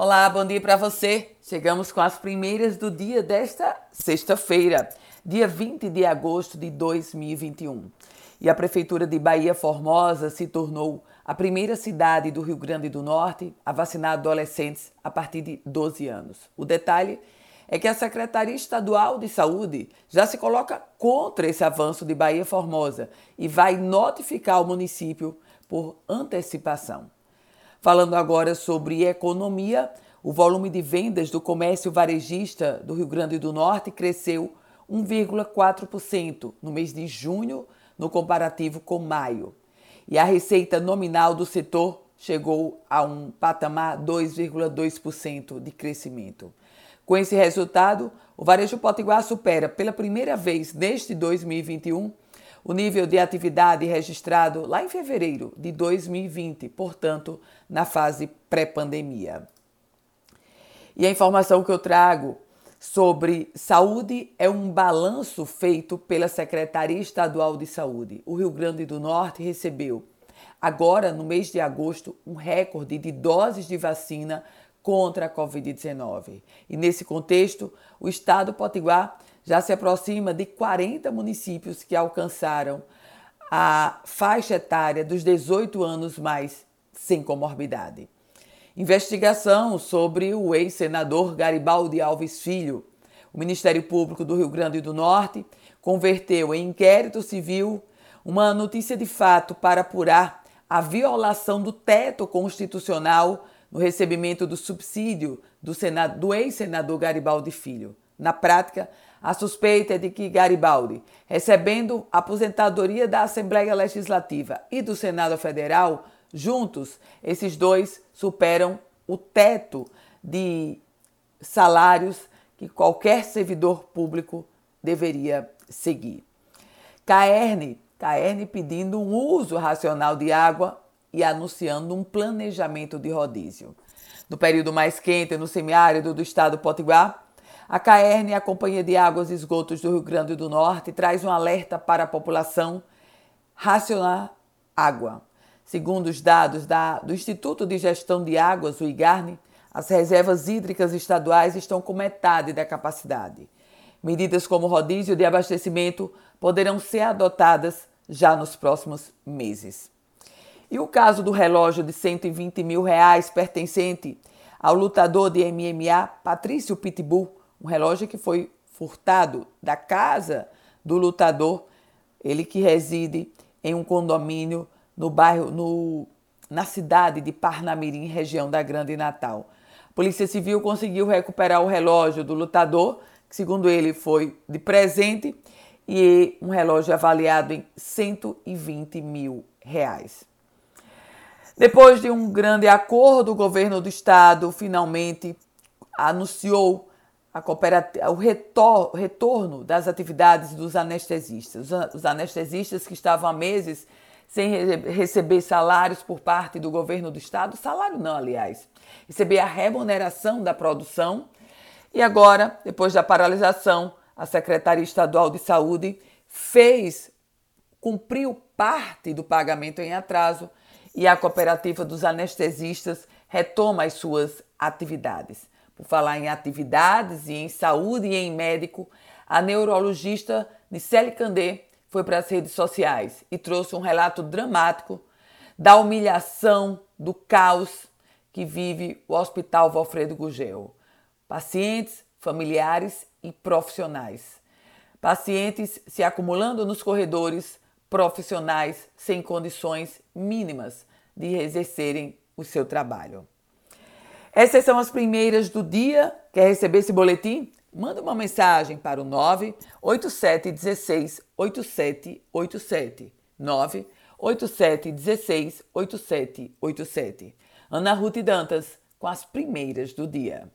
Olá, bom dia para você. Chegamos com as primeiras do dia desta sexta-feira, dia 20 de agosto de 2021. E a Prefeitura de Bahia Formosa se tornou a primeira cidade do Rio Grande do Norte a vacinar adolescentes a partir de 12 anos. O detalhe é que a Secretaria Estadual de Saúde já se coloca contra esse avanço de Bahia Formosa e vai notificar o município por antecipação. Falando agora sobre economia, o volume de vendas do comércio varejista do Rio Grande do Norte cresceu 1,4% no mês de junho, no comparativo com maio. E a receita nominal do setor chegou a um patamar 2,2% de crescimento. Com esse resultado, o varejo potiguar supera pela primeira vez neste 2021 o nível de atividade registrado lá em fevereiro de 2020, portanto, na fase pré-pandemia. E a informação que eu trago sobre saúde é um balanço feito pela Secretaria Estadual de Saúde. O Rio Grande do Norte recebeu, agora no mês de agosto, um recorde de doses de vacina contra a Covid-19. E nesse contexto, o Estado Potiguar já se aproxima de 40 municípios que alcançaram a faixa etária dos 18 anos mais sem comorbidade. Investigação sobre o ex-senador Garibaldi Alves Filho. O Ministério Público do Rio Grande do Norte converteu em inquérito civil uma notícia de fato para apurar a violação do teto constitucional no recebimento do subsídio do, do ex-senador Garibaldi Filho. Na prática, a suspeita é de que Garibaldi, recebendo aposentadoria da Assembleia Legislativa e do Senado Federal, juntos, esses dois superam o teto de salários que qualquer servidor público deveria seguir. Caerne, Caerne pedindo um uso racional de água e anunciando um planejamento de rodízio. No período mais quente, no semiárido do estado Potiguar, a CAERN, a Companhia de Águas e Esgotos do Rio Grande do Norte, traz um alerta para a população racionar água. Segundo os dados da, do Instituto de Gestão de Águas, o IGARNE, as reservas hídricas estaduais estão com metade da capacidade. Medidas como rodízio de abastecimento poderão ser adotadas já nos próximos meses. E o caso do relógio de 120 mil reais pertencente ao lutador de MMA Patrício Pitbull um relógio que foi furtado da casa do lutador, ele que reside em um condomínio no bairro, no, na cidade de Parnamirim, região da Grande Natal. A Polícia Civil conseguiu recuperar o relógio do lutador, que segundo ele foi de presente, e um relógio avaliado em 120 mil reais. Depois de um grande acordo, o governo do estado finalmente anunciou o retor retorno das atividades dos anestesistas. Os anestesistas que estavam há meses sem receber salários por parte do governo do estado, salário não, aliás, receber a remuneração da produção. E agora, depois da paralisação, a Secretaria Estadual de Saúde fez, cumpriu parte do pagamento em atraso e a cooperativa dos anestesistas retoma as suas atividades. Por falar em atividades e em saúde e em médico, a neurologista Nicele Candê foi para as redes sociais e trouxe um relato dramático da humilhação, do caos que vive o Hospital Valfredo Gugel. Pacientes, familiares e profissionais. Pacientes se acumulando nos corredores, profissionais sem condições mínimas de exercerem o seu trabalho. Essas são as primeiras do dia. Quer receber esse boletim? Manda uma mensagem para o 98716 8787. 98716 8787. Ana Ruth Dantas com as primeiras do dia.